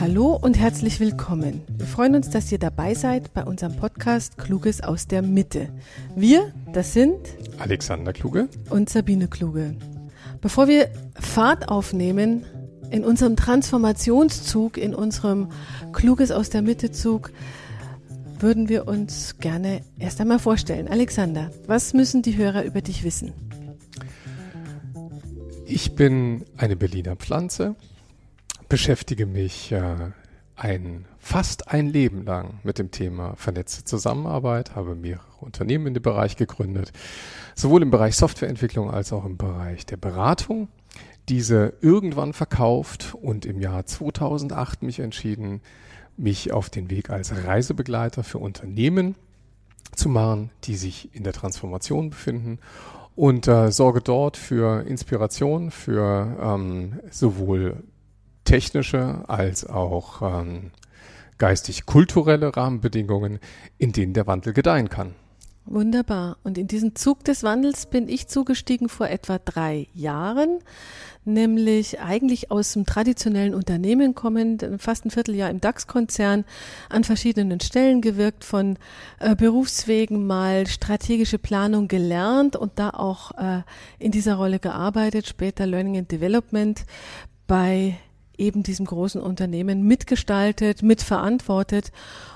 Hallo und herzlich willkommen. Wir freuen uns, dass ihr dabei seid bei unserem Podcast Kluges aus der Mitte. Wir, das sind Alexander Kluge und Sabine Kluge. Bevor wir Fahrt aufnehmen in unserem Transformationszug, in unserem Kluges aus der Mitte Zug, würden wir uns gerne erst einmal vorstellen. Alexander, was müssen die Hörer über dich wissen? Ich bin eine Berliner Pflanze, beschäftige mich äh, ein, fast ein Leben lang mit dem Thema vernetzte Zusammenarbeit, habe mehrere Unternehmen in dem Bereich gegründet, sowohl im Bereich Softwareentwicklung als auch im Bereich der Beratung. Diese irgendwann verkauft und im Jahr 2008 mich entschieden, mich auf den Weg als Reisebegleiter für Unternehmen zu machen, die sich in der Transformation befinden und äh, sorge dort für Inspiration, für ähm, sowohl technische als auch ähm, geistig-kulturelle Rahmenbedingungen, in denen der Wandel gedeihen kann. Wunderbar. Und in diesen Zug des Wandels bin ich zugestiegen vor etwa drei Jahren, nämlich eigentlich aus dem traditionellen Unternehmen kommend, fast ein Vierteljahr im DAX-Konzern, an verschiedenen Stellen gewirkt, von äh, Berufswegen mal strategische Planung gelernt und da auch äh, in dieser Rolle gearbeitet, später Learning and Development bei eben diesem großen Unternehmen mitgestaltet, mitverantwortet.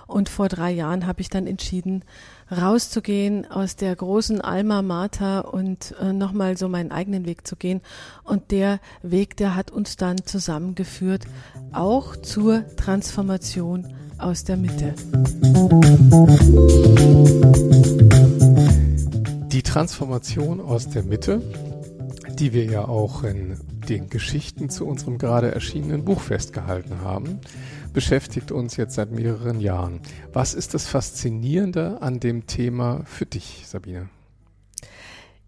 Und vor drei Jahren habe ich dann entschieden, rauszugehen aus der großen Alma Mater und äh, nochmal so meinen eigenen Weg zu gehen. Und der Weg, der hat uns dann zusammengeführt, auch zur Transformation aus der Mitte. Die Transformation aus der Mitte, die wir ja auch in den Geschichten zu unserem gerade erschienenen Buch festgehalten haben, beschäftigt uns jetzt seit mehreren Jahren. Was ist das Faszinierende an dem Thema für dich, Sabine?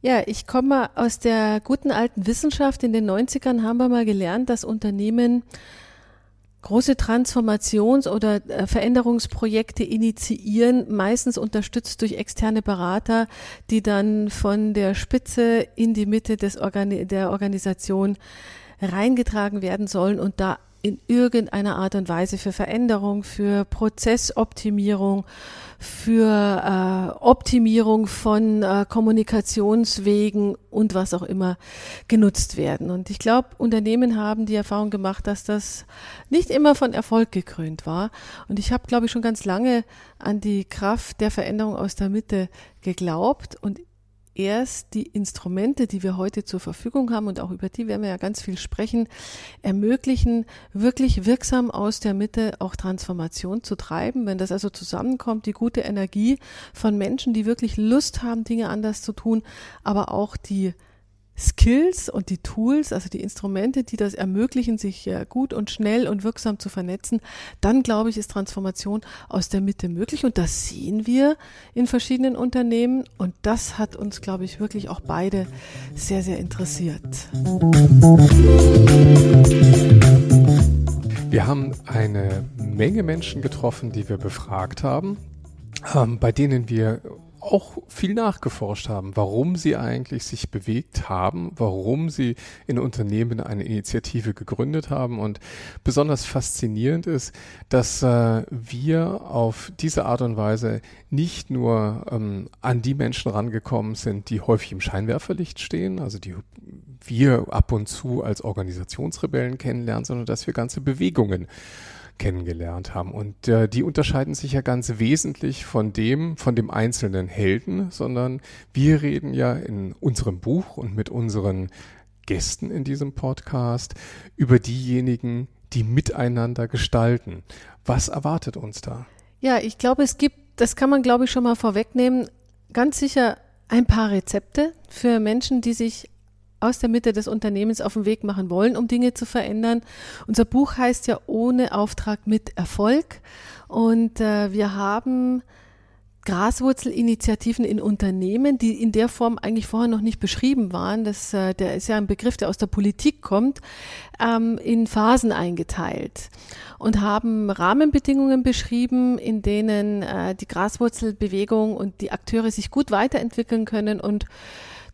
Ja, ich komme aus der guten alten Wissenschaft. In den 90ern haben wir mal gelernt, dass Unternehmen große Transformations- oder äh, Veränderungsprojekte initiieren, meistens unterstützt durch externe Berater, die dann von der Spitze in die Mitte des Organi der Organisation reingetragen werden sollen und da in irgendeiner Art und Weise für Veränderung, für Prozessoptimierung, für äh, Optimierung von äh, Kommunikationswegen und was auch immer genutzt werden. Und ich glaube, Unternehmen haben die Erfahrung gemacht, dass das nicht immer von Erfolg gekrönt war. Und ich habe, glaube ich, schon ganz lange an die Kraft der Veränderung aus der Mitte geglaubt und erst die Instrumente, die wir heute zur Verfügung haben und auch über die werden wir ja ganz viel sprechen, ermöglichen, wirklich wirksam aus der Mitte auch Transformation zu treiben. Wenn das also zusammenkommt, die gute Energie von Menschen, die wirklich Lust haben, Dinge anders zu tun, aber auch die Skills und die Tools, also die Instrumente, die das ermöglichen, sich gut und schnell und wirksam zu vernetzen, dann glaube ich, ist Transformation aus der Mitte möglich. Und das sehen wir in verschiedenen Unternehmen. Und das hat uns, glaube ich, wirklich auch beide sehr, sehr interessiert. Wir haben eine Menge Menschen getroffen, die wir befragt haben, ähm, bei denen wir auch viel nachgeforscht haben, warum sie eigentlich sich bewegt haben, warum sie in Unternehmen eine Initiative gegründet haben. Und besonders faszinierend ist, dass äh, wir auf diese Art und Weise nicht nur ähm, an die Menschen rangekommen sind, die häufig im Scheinwerferlicht stehen, also die wir ab und zu als Organisationsrebellen kennenlernen, sondern dass wir ganze Bewegungen kennengelernt haben. Und äh, die unterscheiden sich ja ganz wesentlich von dem, von dem einzelnen Helden, sondern wir reden ja in unserem Buch und mit unseren Gästen in diesem Podcast über diejenigen, die miteinander gestalten. Was erwartet uns da? Ja, ich glaube, es gibt, das kann man, glaube ich, schon mal vorwegnehmen, ganz sicher ein paar Rezepte für Menschen, die sich aus der Mitte des Unternehmens auf den Weg machen wollen, um Dinge zu verändern. Unser Buch heißt ja ohne Auftrag mit Erfolg. Und äh, wir haben Graswurzelinitiativen in Unternehmen, die in der Form eigentlich vorher noch nicht beschrieben waren. Das, äh, der ist ja ein Begriff, der aus der Politik kommt, ähm, in Phasen eingeteilt und haben Rahmenbedingungen beschrieben, in denen äh, die Graswurzelbewegung und die Akteure sich gut weiterentwickeln können und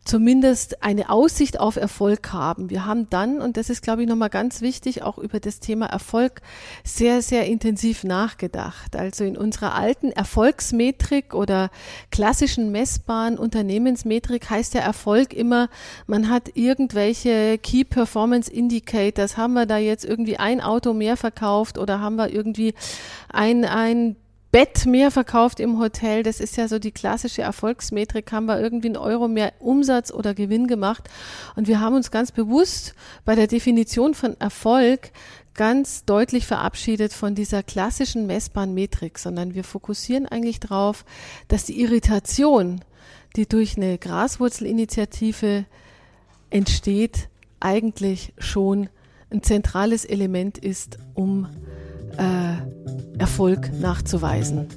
zumindest eine Aussicht auf Erfolg haben. Wir haben dann, und das ist, glaube ich, nochmal ganz wichtig, auch über das Thema Erfolg sehr, sehr intensiv nachgedacht. Also in unserer alten Erfolgsmetrik oder klassischen messbaren Unternehmensmetrik heißt der Erfolg immer, man hat irgendwelche Key Performance Indicators. Haben wir da jetzt irgendwie ein Auto mehr verkauft oder haben wir irgendwie ein, ein Bett mehr verkauft im Hotel. Das ist ja so die klassische Erfolgsmetrik. Haben wir irgendwie einen Euro mehr Umsatz oder Gewinn gemacht. Und wir haben uns ganz bewusst bei der Definition von Erfolg ganz deutlich verabschiedet von dieser klassischen messbaren Metrik, sondern wir fokussieren eigentlich darauf, dass die Irritation, die durch eine Graswurzelinitiative entsteht, eigentlich schon ein zentrales Element ist, um äh, Erfolg nachzuweisen.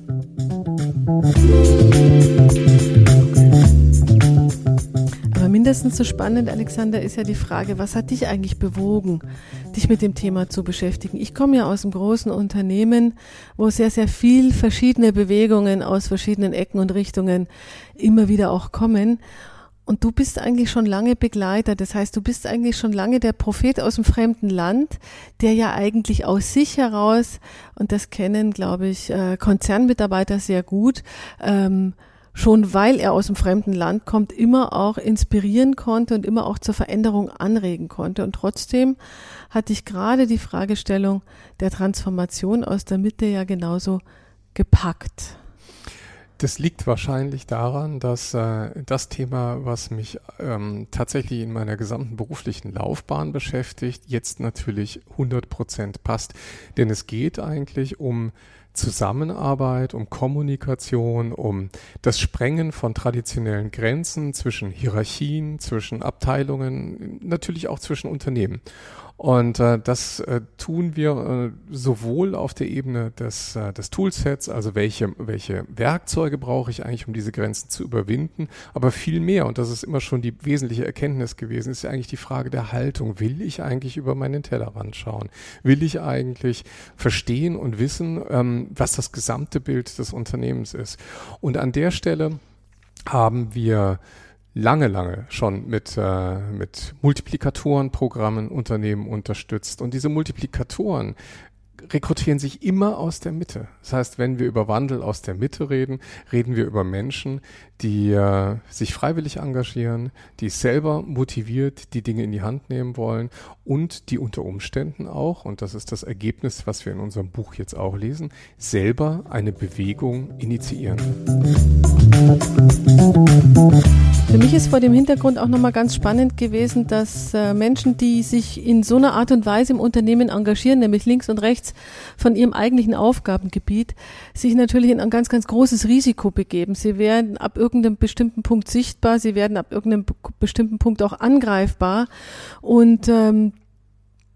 Aber mindestens so spannend, Alexander, ist ja die Frage, was hat dich eigentlich bewogen, dich mit dem Thema zu beschäftigen? Ich komme ja aus einem großen Unternehmen, wo sehr, sehr viel verschiedene Bewegungen aus verschiedenen Ecken und Richtungen immer wieder auch kommen. Und du bist eigentlich schon lange Begleiter. Das heißt, du bist eigentlich schon lange der Prophet aus dem fremden Land, der ja eigentlich aus sich heraus, und das kennen, glaube ich, äh, Konzernmitarbeiter sehr gut, ähm, schon weil er aus dem fremden Land kommt, immer auch inspirieren konnte und immer auch zur Veränderung anregen konnte. Und trotzdem hatte ich gerade die Fragestellung der Transformation aus der Mitte ja genauso gepackt. Das liegt wahrscheinlich daran, dass äh, das Thema, was mich ähm, tatsächlich in meiner gesamten beruflichen Laufbahn beschäftigt, jetzt natürlich 100 Prozent passt. Denn es geht eigentlich um Zusammenarbeit, um Kommunikation, um das Sprengen von traditionellen Grenzen zwischen Hierarchien, zwischen Abteilungen, natürlich auch zwischen Unternehmen. Und äh, das äh, tun wir äh, sowohl auf der Ebene des, äh, des Toolsets, also welche, welche Werkzeuge brauche ich eigentlich, um diese Grenzen zu überwinden, aber viel mehr, und das ist immer schon die wesentliche Erkenntnis gewesen, ist ja eigentlich die Frage der Haltung. Will ich eigentlich über meinen Tellerrand schauen? Will ich eigentlich verstehen und wissen, ähm, was das gesamte Bild des Unternehmens ist? Und an der Stelle haben wir lange, lange schon mit, äh, mit Multiplikatorenprogrammen Unternehmen unterstützt. Und diese Multiplikatoren rekrutieren sich immer aus der Mitte. Das heißt, wenn wir über Wandel aus der Mitte reden, reden wir über Menschen, die äh, sich freiwillig engagieren, die selber motiviert die Dinge in die Hand nehmen wollen und die unter Umständen auch, und das ist das Ergebnis, was wir in unserem Buch jetzt auch lesen, selber eine Bewegung initiieren. Für mich ist vor dem Hintergrund auch nochmal ganz spannend gewesen, dass äh, Menschen, die sich in so einer Art und Weise im Unternehmen engagieren, nämlich links und rechts von ihrem eigentlichen Aufgabengebiet, sich natürlich in ein ganz, ganz großes Risiko begeben. Sie werden ab irgendeinem bestimmten Punkt sichtbar, sie werden ab irgendeinem bestimmten Punkt auch angreifbar. Und ähm,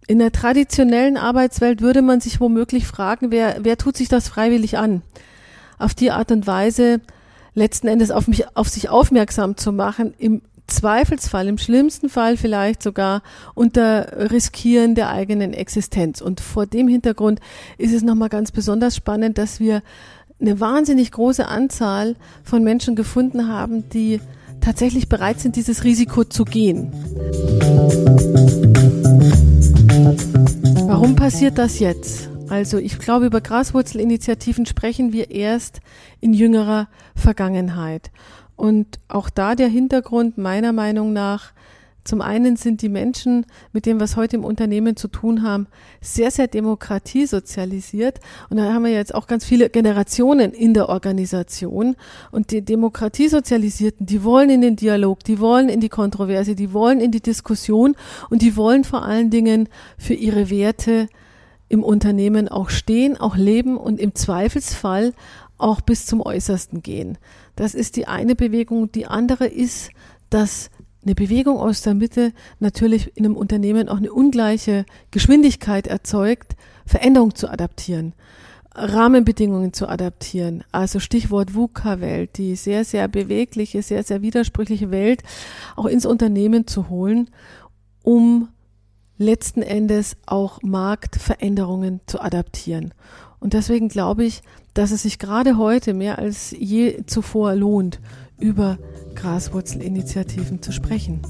in der traditionellen Arbeitswelt würde man sich womöglich fragen, wer, wer tut sich das freiwillig an? Auf die Art und Weise letzten Endes auf mich, auf sich aufmerksam zu machen, im Zweifelsfall, im schlimmsten Fall vielleicht sogar unter Riskieren der eigenen Existenz. Und vor dem Hintergrund ist es nochmal ganz besonders spannend, dass wir eine wahnsinnig große Anzahl von Menschen gefunden haben, die tatsächlich bereit sind, dieses Risiko zu gehen. Warum passiert das jetzt? Also ich glaube, über Graswurzelinitiativen sprechen wir erst in jüngerer Vergangenheit. Und auch da der Hintergrund meiner Meinung nach, zum einen sind die Menschen, mit dem was heute im Unternehmen zu tun haben, sehr, sehr demokratiesozialisiert. Und da haben wir jetzt auch ganz viele Generationen in der Organisation. Und die Demokratiesozialisierten, die wollen in den Dialog, die wollen in die Kontroverse, die wollen in die Diskussion und die wollen vor allen Dingen für ihre Werte im Unternehmen auch stehen, auch leben und im Zweifelsfall auch bis zum Äußersten gehen. Das ist die eine Bewegung. Die andere ist, dass eine Bewegung aus der Mitte natürlich in einem Unternehmen auch eine ungleiche Geschwindigkeit erzeugt, Veränderung zu adaptieren. Rahmenbedingungen zu adaptieren. Also Stichwort VUCA-Welt, die sehr, sehr bewegliche, sehr, sehr widersprüchliche Welt auch ins Unternehmen zu holen, um letzten Endes auch Marktveränderungen zu adaptieren. Und deswegen glaube ich, dass es sich gerade heute mehr als je zuvor lohnt, über Graswurzelinitiativen zu sprechen.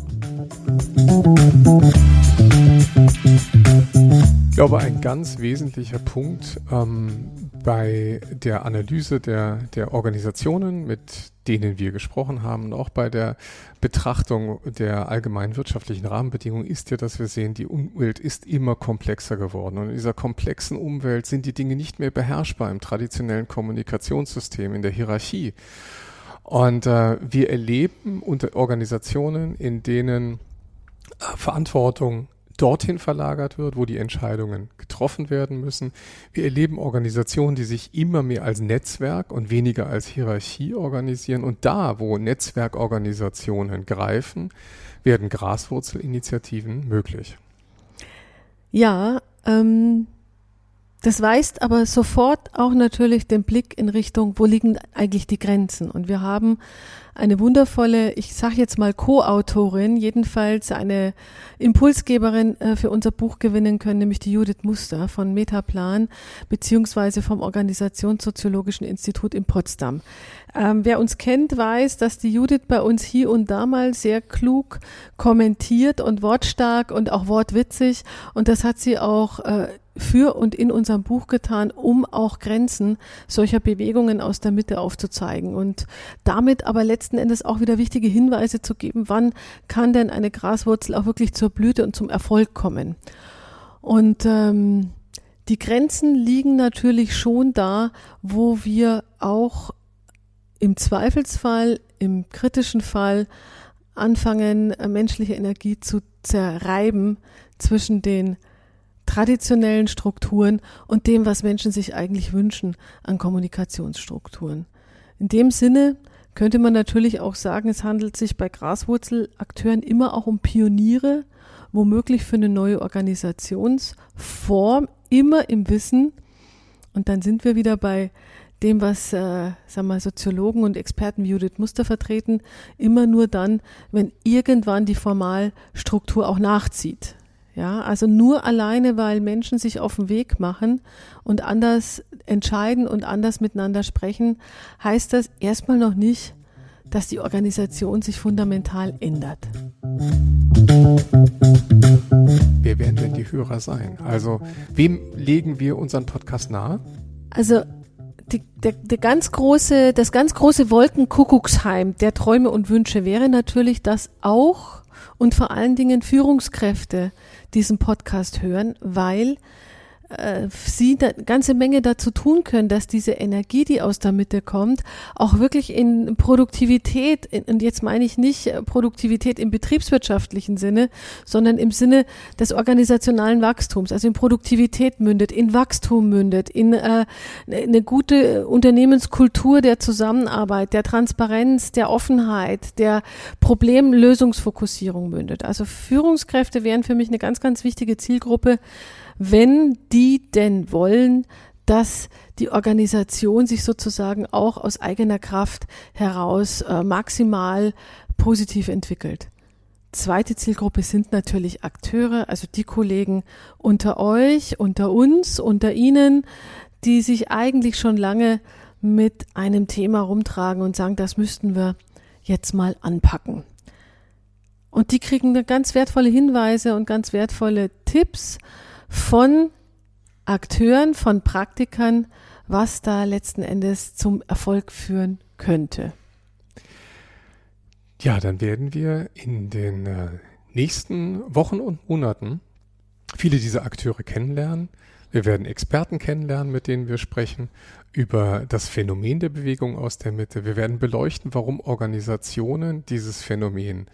Ich glaube, ein ganz wesentlicher Punkt ähm, bei der Analyse der, der Organisationen, mit denen wir gesprochen haben, und auch bei der Betrachtung der allgemeinen wirtschaftlichen Rahmenbedingungen ist ja, dass wir sehen, die Umwelt ist immer komplexer geworden. Und in dieser komplexen Umwelt sind die Dinge nicht mehr beherrschbar im traditionellen Kommunikationssystem, in der Hierarchie. Und äh, wir erleben unter Organisationen, in denen äh, Verantwortung dorthin verlagert wird, wo die Entscheidungen getroffen werden müssen. Wir erleben Organisationen, die sich immer mehr als Netzwerk und weniger als Hierarchie organisieren. Und da, wo Netzwerkorganisationen greifen, werden Graswurzelinitiativen möglich. Ja, ähm, das weist aber sofort auch natürlich den Blick in Richtung, wo liegen eigentlich die Grenzen. Und wir haben eine wundervolle, ich sage jetzt mal Co-Autorin, jedenfalls eine Impulsgeberin äh, für unser Buch gewinnen können, nämlich die Judith Muster von Metaplan beziehungsweise vom Organisationssoziologischen Institut in Potsdam. Ähm, wer uns kennt, weiß, dass die Judith bei uns hier und da mal sehr klug kommentiert und wortstark und auch wortwitzig. Und das hat sie auch äh, für und in unserem Buch getan, um auch Grenzen solcher Bewegungen aus der Mitte aufzuzeigen und damit aber letzten Endes auch wieder wichtige Hinweise zu geben, wann kann denn eine Graswurzel auch wirklich zur Blüte und zum Erfolg kommen. Und ähm, die Grenzen liegen natürlich schon da, wo wir auch im Zweifelsfall, im kritischen Fall anfangen, menschliche Energie zu zerreiben zwischen den traditionellen Strukturen und dem, was Menschen sich eigentlich wünschen an Kommunikationsstrukturen. In dem Sinne könnte man natürlich auch sagen, es handelt sich bei Graswurzelakteuren immer auch um Pioniere, womöglich für eine neue Organisationsform, immer im Wissen. Und dann sind wir wieder bei dem, was äh, sagen wir, Soziologen und Experten wie Judith Muster vertreten, immer nur dann, wenn irgendwann die Formalstruktur auch nachzieht. Ja, also nur alleine, weil Menschen sich auf den Weg machen und anders entscheiden und anders miteinander sprechen, heißt das erstmal noch nicht, dass die Organisation sich fundamental ändert. Wer werden denn die Hörer sein? Also, wem legen wir unseren Podcast nahe? Also, die, der, der ganz große, das ganz große Wolkenkuckucksheim der Träume und Wünsche wäre natürlich, dass auch und vor allen Dingen Führungskräfte diesen Podcast hören, weil äh, sie eine ganze Menge dazu tun können, dass diese Energie, die aus der Mitte kommt, auch wirklich in Produktivität, in, und jetzt meine ich nicht äh, Produktivität im betriebswirtschaftlichen Sinne, sondern im Sinne des organisationalen Wachstums, also in Produktivität mündet, in Wachstum mündet, in äh, eine gute Unternehmenskultur der Zusammenarbeit, der Transparenz, der Offenheit, der Problemlösungsfokussierung mündet. Also Führungskräfte wären für mich eine ganz, ganz wichtige Zielgruppe, wenn die denn wollen, dass die Organisation sich sozusagen auch aus eigener Kraft heraus äh, maximal positiv entwickelt. Zweite Zielgruppe sind natürlich Akteure, also die Kollegen unter euch, unter uns, unter Ihnen, die sich eigentlich schon lange mit einem Thema rumtragen und sagen, das müssten wir jetzt mal anpacken. Und die kriegen ganz wertvolle Hinweise und ganz wertvolle Tipps von Akteuren, von Praktikern, was da letzten Endes zum Erfolg führen könnte. Ja, dann werden wir in den äh, nächsten Wochen und Monaten viele dieser Akteure kennenlernen. Wir werden Experten kennenlernen, mit denen wir sprechen über das Phänomen der Bewegung aus der Mitte. Wir werden beleuchten, warum Organisationen dieses Phänomen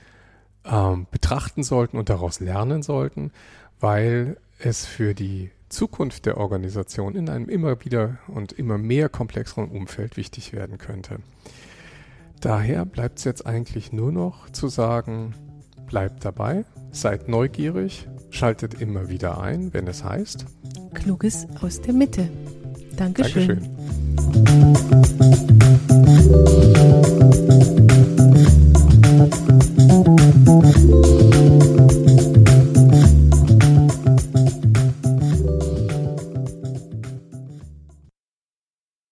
ähm, betrachten sollten und daraus lernen sollten, weil es für die Zukunft der Organisation in einem immer wieder und immer mehr komplexeren Umfeld wichtig werden könnte. Daher bleibt es jetzt eigentlich nur noch zu sagen, bleibt dabei, seid neugierig, schaltet immer wieder ein, wenn es heißt Kluges aus der Mitte. Dankeschön. Dankeschön.